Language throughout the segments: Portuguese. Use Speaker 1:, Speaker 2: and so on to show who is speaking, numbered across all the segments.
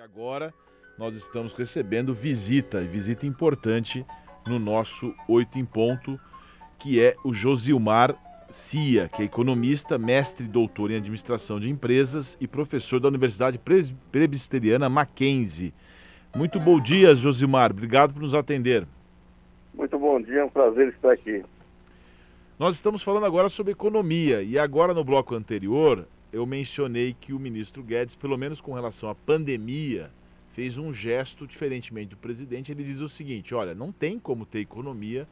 Speaker 1: porque agora nós estamos recebendo visita, visita importante no nosso Oito em Ponto, que é o Josilmar Cia, que é economista, mestre e doutor em administração de empresas e professor da Universidade Presbiteriana Mackenzie. Muito bom dia, Josilmar. Obrigado por nos atender.
Speaker 2: Muito bom dia, é um prazer estar aqui.
Speaker 1: Nós estamos falando agora sobre economia e agora no bloco anterior eu mencionei que o ministro Guedes, pelo menos com relação à pandemia, fez um gesto diferentemente do presidente. Ele diz o seguinte: olha, não tem como ter economia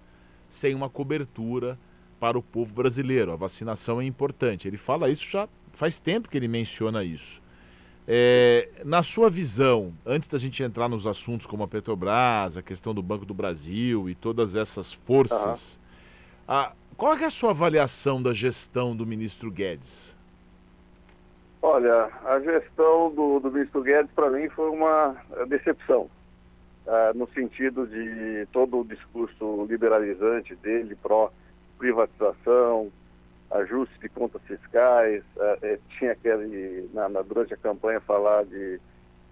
Speaker 1: sem uma cobertura para o povo brasileiro. A vacinação é importante. Ele fala isso já faz tempo que ele menciona isso. É, na sua visão, antes da gente entrar nos assuntos como a Petrobras, a questão do Banco do Brasil e todas essas forças, uhum. a, qual é a sua avaliação da gestão do ministro Guedes?
Speaker 2: Olha, a gestão do, do ministro Guedes, para mim, foi uma decepção, uh, no sentido de todo o discurso liberalizante dele, pró-privatização, ajuste de contas fiscais, uh, tinha aquele, na, na, durante a campanha, falar de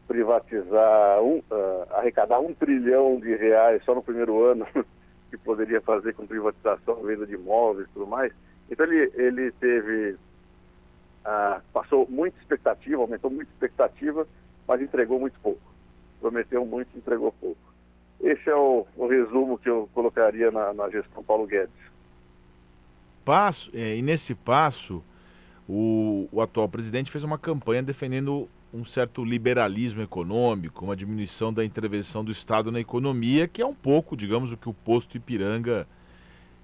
Speaker 2: privatizar, um, arrecadar um trilhão de reais só no primeiro ano, que poderia fazer com privatização, venda de imóveis e tudo mais. Então ele, ele teve ah, passou muita expectativa, aumentou muita expectativa, mas entregou muito pouco. Prometeu muito, entregou pouco. Esse é o, o resumo que eu colocaria na, na gestão Paulo Guedes.
Speaker 1: Passo, é, e nesse passo, o, o atual presidente fez uma campanha defendendo um certo liberalismo econômico, uma diminuição da intervenção do Estado na economia, que é um pouco, digamos, o que o posto Ipiranga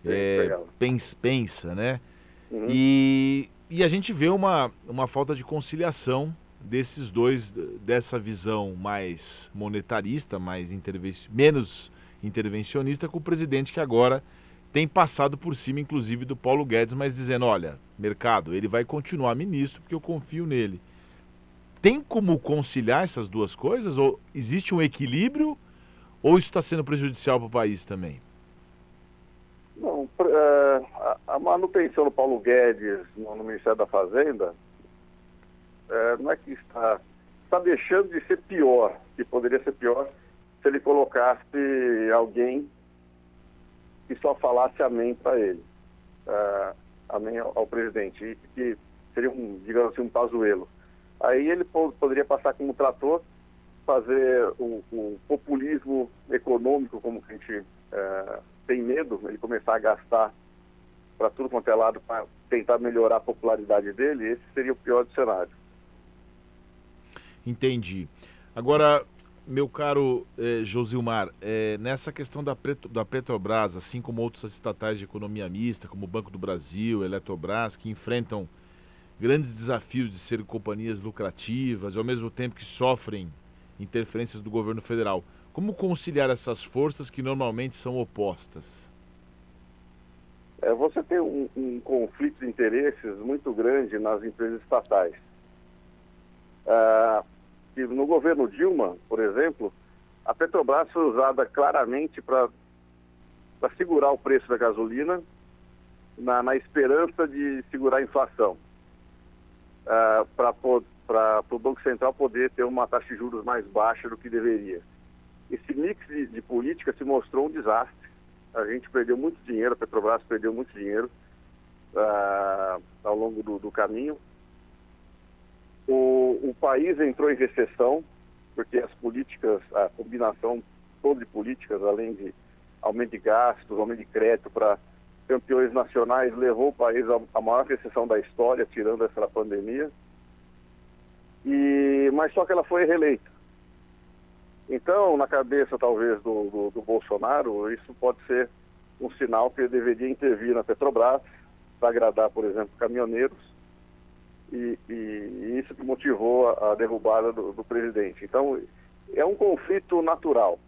Speaker 1: é, pensa, pensa, né? Uhum. E e a gente vê uma, uma falta de conciliação desses dois, dessa visão mais monetarista, mais interven menos intervencionista, com o presidente que agora tem passado por cima, inclusive, do Paulo Guedes, mas dizendo: olha, mercado, ele vai continuar ministro porque eu confio nele. Tem como conciliar essas duas coisas? Ou existe um equilíbrio? Ou isso está sendo prejudicial para o país também?
Speaker 2: Não, uh, a, manutenção do Paulo Guedes no, no Ministério da Fazenda uh, não é que está, está deixando de ser pior, que poderia ser pior se ele colocasse alguém que só falasse amém para ele, uh, amém ao, ao, presidente, e que seria um, digamos assim, um pazuelo. Aí ele poderia passar como trator, fazer o, o populismo econômico, como a gente tem medo, ele começar a gastar para tudo quanto é lado para tentar melhorar a popularidade dele, esse seria o pior cenário.
Speaker 1: Entendi. Agora, meu caro eh, Josilmar, eh, nessa questão da, Petro, da Petrobras, assim como outras estatais de economia mista, como o Banco do Brasil, Eletrobras, que enfrentam grandes desafios de serem companhias lucrativas ao mesmo tempo que sofrem interferências do governo federal. Como conciliar essas forças que normalmente são opostas?
Speaker 2: É, você tem um, um, conflito de interesses muito grande nas empresas estatais. Ah, no governo Dilma, por exemplo, a Petrobras foi usada claramente para segurar o preço da gasolina na, na esperança de segurar a inflação. Ah, para o Banco Central poder ter uma taxa de juros mais baixa do que deveria esse mix de, de, política se mostrou um desastre. A gente perdeu muito dinheiro, a Petrobras perdeu muito dinheiro uh, ao longo do, do caminho. O, o, país entrou em recessão, porque as políticas, a combinação toda de políticas, além de aumento de gastos, aumento de crédito para campeões nacionais, levou o país à maior recessão da história, tirando essa pandemia. E, mas só que ela foi reeleita. Então, na cabeça talvez do, do, do, Bolsonaro, isso pode ser um sinal que ele deveria intervir na Petrobras para agradar, por exemplo, caminhoneiros, e, e, e isso que motivou a, a derrubada do, do, presidente. Então, é um conflito natural.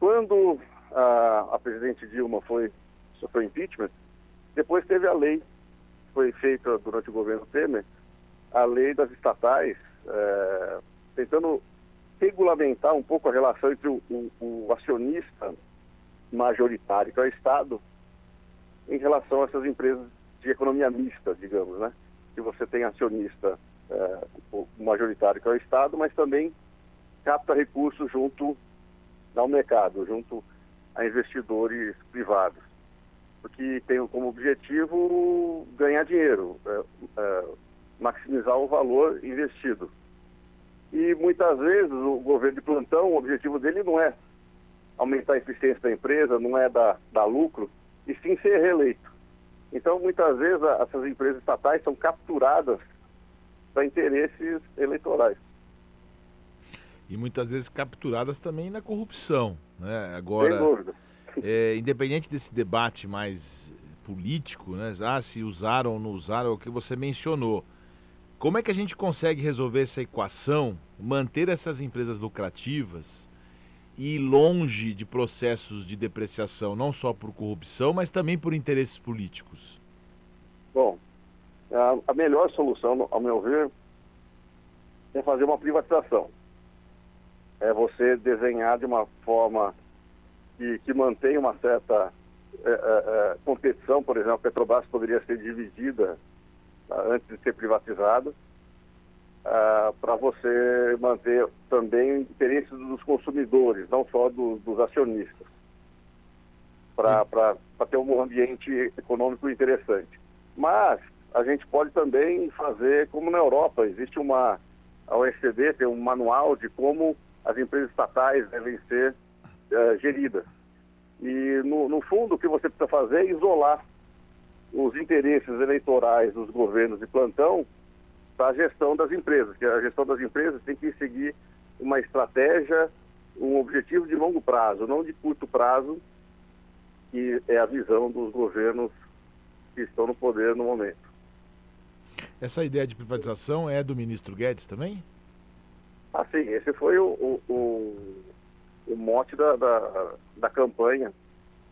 Speaker 2: Quando a, a presidente Dilma foi sofreu impeachment, depois teve a lei, foi feita durante o governo Temer, a lei das estatais, é, tentando regulamentar um pouco a relação entre o, o, o acionista majoritário, que é o Estado, em relação a essas empresas de economia mista, digamos, né? Que você tem acionista é, majoritário, que é o Estado, mas também capta recursos junto ao mercado, junto a investidores privados, porque tem como objetivo ganhar dinheiro, é, é, maximizar o valor investido. E muitas vezes o governo de plantão, o objetivo dele não é aumentar a eficiência da empresa, não é dar, dar lucro, e sim ser reeleito. Então, muitas vezes, a, essas empresas estatais são capturadas para interesses eleitorais.
Speaker 1: E muitas vezes capturadas também na corrupção. Né? Agora, Sem dúvida. É, independente desse debate mais político, né? ah, se usaram ou não usaram, é o que você mencionou. Como é que a gente consegue resolver essa equação, manter essas empresas lucrativas e longe de processos de depreciação, não só por corrupção, mas também por interesses políticos?
Speaker 2: Bom, a, melhor solução, ao meu ver, é fazer uma privatização. É você desenhar de uma forma que, que mantenha uma certa é, é, é competição, por exemplo, a Petrobras poderia ser dividida? Antes de ser privatizado, ah, para você manter também o interesse dos consumidores, não só do, dos acionistas, para ter um ambiente econômico interessante. Mas a gente pode também fazer como na Europa, existe uma, a OECD tem um manual de como as empresas estatais devem ser uh, geridas. E, no, no fundo, o que você precisa fazer é isolar os interesses eleitorais dos governos de plantão para a gestão das empresas, que a gestão das empresas tem que seguir uma estratégia, um objetivo de longo prazo, não de curto prazo, que é a visão dos governos que estão no poder no momento.
Speaker 1: Essa ideia de privatização é do ministro Guedes também?
Speaker 2: Ah, sim, esse foi o, o, o, o mote da, da, da campanha.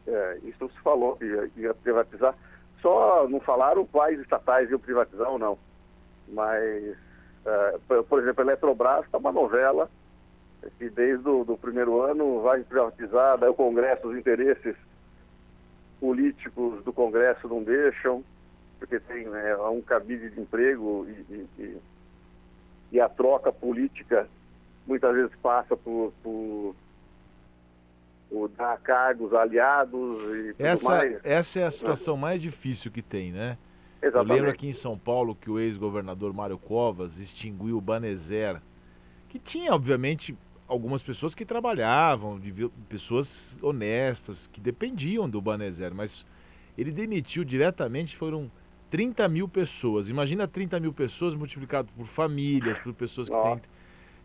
Speaker 2: É, isso se falou que ia, ia privatizar. Só não falaram quais estatais iam privatizar ou não. Mas, é, por exemplo, a Eletrobras está uma novela que desde o primeiro ano vai privatizar, daí o Congresso, os interesses políticos do Congresso não deixam, porque tem né, um cabide de emprego e, e, e, e a troca política muitas vezes passa por, por o dar cargos aliados e tudo
Speaker 1: essa,
Speaker 2: mais.
Speaker 1: Essa é a situação mais difícil que tem, né? Exatamente. Eu lembro aqui em São Paulo que o ex-governador Mário Covas extinguiu o Banezer, que tinha, obviamente, algumas pessoas que trabalhavam, pessoas honestas, que dependiam do Banezer, mas ele demitiu diretamente, foram 30 mil pessoas. Imagina 30 mil pessoas multiplicado por famílias, por pessoas que Nossa. têm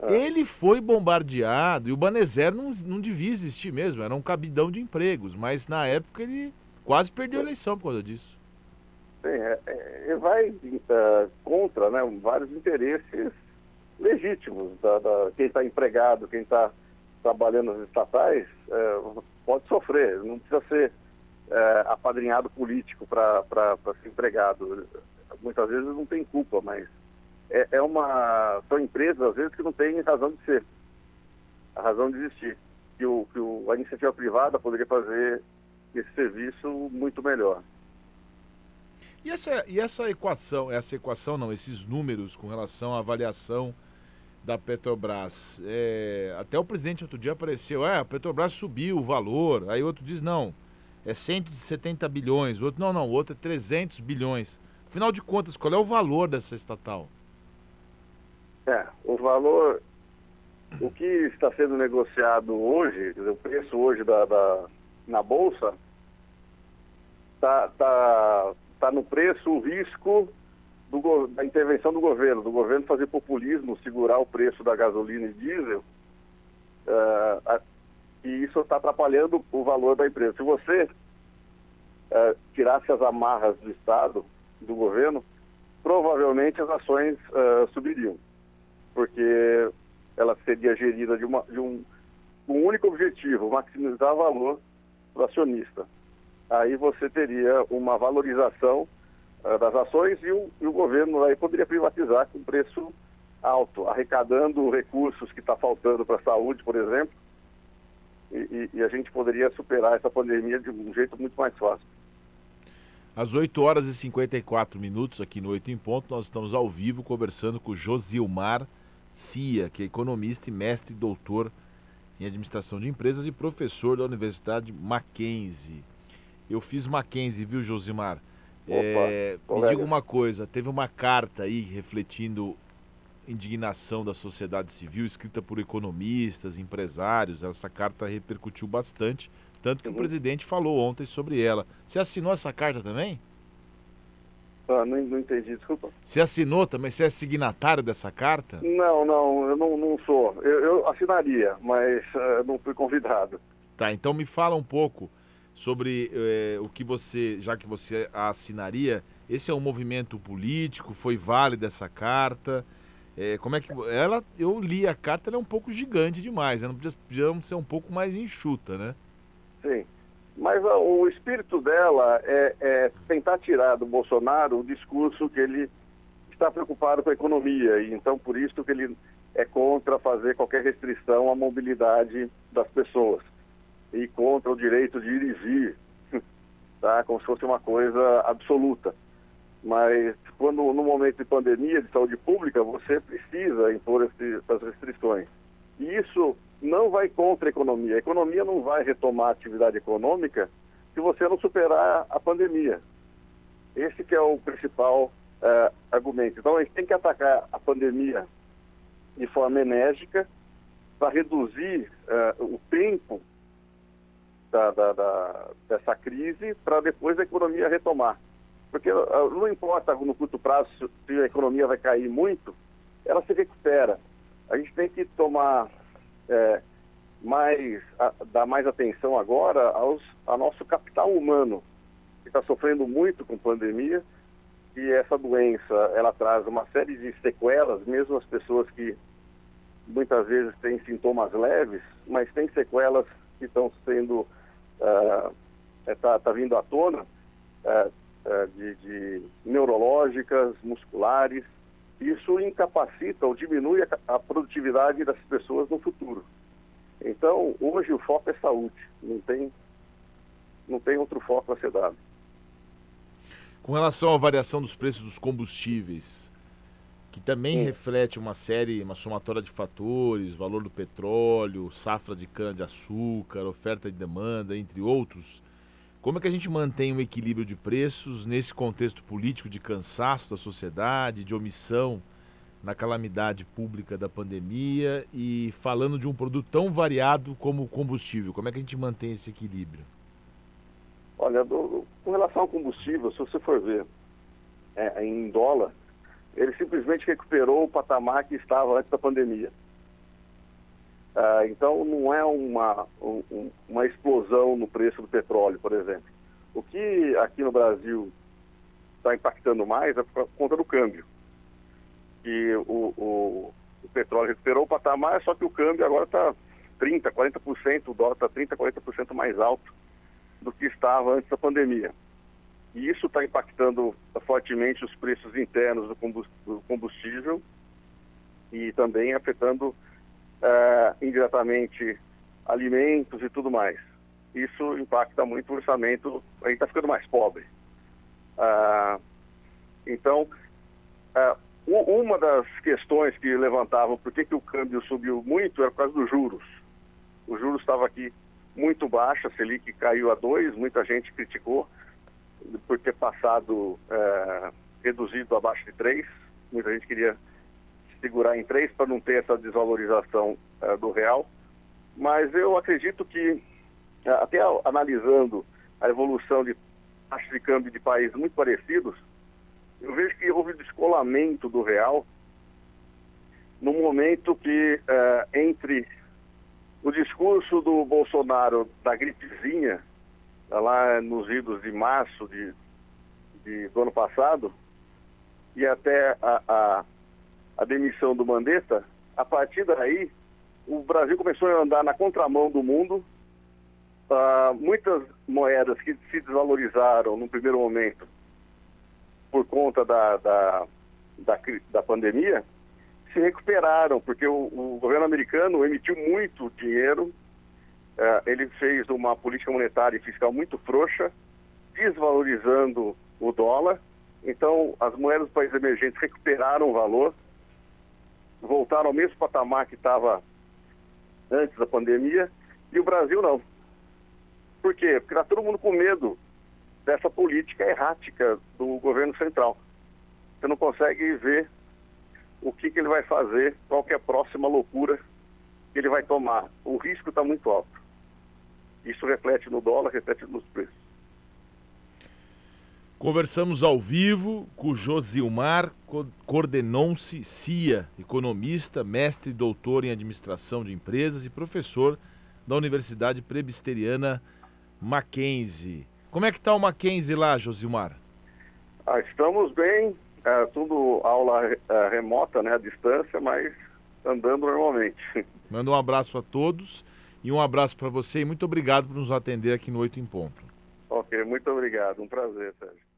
Speaker 1: é. Ele foi bombardeado e o Banezer não, não devia existir mesmo, era um cabidão de empregos, mas na época ele quase perdeu a eleição por causa disso.
Speaker 2: Sim, é, é, vai uh, contra né, vários interesses legítimos da, da quem está empregado, quem está trabalhando nas estatais, uh, pode sofrer, não precisa ser uh, apadrinhado político para ser empregado. Muitas vezes não tem culpa, mas é, é uma. São empresas, às vezes, que não têm razão de ser, a razão de existir. Que, o, que o, a iniciativa privada poderia fazer esse serviço muito melhor.
Speaker 1: E essa, e essa equação, essa equação não, esses números com relação à avaliação da Petrobras. É, até o presidente outro dia apareceu, é, a Petrobras subiu o valor, aí outro diz não, é 170 bilhões, outro não, não, outro é 300 bilhões. Afinal de contas, qual é o valor dessa estatal?
Speaker 2: É, o valor, o que está sendo negociado hoje, o preço hoje da, da na Bolsa, está tá, tá no preço o risco do, da intervenção do governo, do governo fazer populismo, segurar o preço da gasolina e diesel, uh, a, e isso está atrapalhando o valor da empresa. Se você uh, tirasse as amarras do Estado, do governo, provavelmente as ações uh, subiriam porque ela seria gerida de, uma, de um, um único objetivo, maximizar valor do acionista. Aí você teria uma valorização uh, das ações e o, e o, governo aí poderia privatizar com preço alto, arrecadando recursos que está faltando para a saúde, por exemplo, e, e, e a gente poderia superar essa pandemia de um jeito muito mais fácil.
Speaker 1: Às 8 horas e 54 minutos, aqui no 8 em Ponto, nós estamos ao vivo conversando com Josilmar Cia, que é economista e mestre e doutor em administração de empresas e professor da Universidade Mackenzie. Eu fiz Mackenzie, viu, Josimar? É, me diga uma coisa, teve uma carta aí refletindo indignação da sociedade civil, escrita por economistas, empresários. Essa carta repercutiu bastante, tanto que uhum. o presidente falou ontem sobre ela. Você assinou essa carta também?
Speaker 2: Ah, não, não entendi, desculpa.
Speaker 1: Você assinou também? Você é signatário dessa carta?
Speaker 2: Não, não, eu não, não sou. Eu, eu assinaria, mas uh, não fui convidado.
Speaker 1: Tá, então me fala um pouco sobre eh, o que você, já que você assinaria, esse é um movimento político, foi válida essa carta? É, como é que ela? Eu li a carta, ela é um pouco gigante demais. Ela podia, podia ser um pouco mais enxuta, né?
Speaker 2: Sim. Mas a, o espírito dela é, é, tentar tirar do Bolsonaro o discurso que ele está preocupado com a economia e então por isso que ele é contra fazer qualquer restrição à mobilidade das pessoas e contra o direito de ir e vir, tá? Como se fosse uma coisa absoluta. Mas quando no momento de pandemia, de saúde pública, você precisa impor essas restrições. E isso não vai contra a economia. A economia não vai retomar a atividade econômica se você não superar a pandemia. Esse que é o principal uh, argumento. Então a gente tem que atacar a pandemia de forma enérgica para reduzir uh, o tempo da, da, da, dessa crise para depois a economia retomar. Porque uh, não importa no curto prazo se a economia vai cair muito, ela se recupera. A gente tem que tomar é, mais, a, dar mais atenção agora aos, ao nosso capital humano, que está sofrendo muito com pandemia, e essa doença ela traz uma série de sequelas, mesmo as pessoas que muitas vezes têm sintomas leves, mas têm sequelas que estão sendo está uh, tá vindo à tona uh, uh, de, de, neurológicas, musculares. Isso incapacita ou diminui a, a, produtividade das pessoas no futuro. Então, hoje o foco é saúde, não tem, não tem outro foco a ser dado.
Speaker 1: Com relação à variação dos preços dos combustíveis, que também Sim. reflete uma série, uma somatória de fatores, valor do petróleo, safra de cana-de-açúcar, oferta e demanda, entre outros, como é que a gente mantém um equilíbrio de preços nesse contexto político de cansaço da sociedade, de omissão na calamidade pública da pandemia e falando de um produto tão variado como o combustível? Como é que a gente mantém esse equilíbrio?
Speaker 2: Olha, do, com relação ao combustível, se você for ver é, em dólar, ele simplesmente recuperou o patamar que estava antes da pandemia. Ah, então, não é uma, um, uma explosão no preço do petróleo, por exemplo. O que aqui no Brasil está impactando mais é por conta do câmbio. E o, o, o petróleo recuperou o patamar, só que o câmbio agora está 30%, 40%, o dólar está 30%, 40% mais alto do que estava antes da pandemia. E isso está impactando fortemente os preços internos do combustível e também afetando uh, indiretamente alimentos e tudo mais. Isso impacta muito o orçamento, a gente está ficando mais pobre. Uh, então, uh, uma das questões que levantavam por que, que o câmbio subiu muito era por causa dos juros. O juros estava aqui muito baixo, a Selic caiu a 2, muita gente criticou por ter passado é, reduzido abaixo de 3. Muita gente queria segurar em 3 para não ter essa desvalorização é, do real. Mas eu acredito que, é, até analisando a evolução de taxas de câmbio de países muito parecidos, eu vejo que houve descolamento do real no momento que é, entre o discurso do Bolsonaro da gripezinha lá nos idos de março de, de, do ano passado, e até a, a, a demissão do Mandetta, a partir daí, o Brasil começou a andar na contramão do mundo. Uh, muitas moedas que se desvalorizaram no primeiro momento por conta da, da, da, da pandemia se recuperaram, porque o, o governo americano emitiu muito dinheiro é, ele fez uma política monetária e fiscal muito frouxa, desvalorizando o dólar. Então, as moedas dos países emergentes recuperaram o valor voltaram ao mesmo patamar que estava antes da pandemia e o Brasil não. Por quê? Porque está todo mundo com medo dessa política errática do governo central. Você não consegue ver o que, que ele vai fazer, qual é a próxima loucura que ele vai tomar. O risco está muito alto. Isso reflete no dólar, reflete nos preços.
Speaker 1: Conversamos ao vivo com Josilmar Cordenonce Cia, economista, mestre e doutor em administração de empresas e professor da Universidade Presbiteriana Mackenzie. Como é que está o Mackenzie lá, Josilmar?
Speaker 2: Ah, estamos bem, é, tudo aula é, remota, né, à distância, mas andando normalmente.
Speaker 1: Manda um abraço a todos e um abraço para você e muito obrigado por nos atender aqui no Oito em Ponto.
Speaker 2: Ok, muito obrigado, um prazer, Sérgio.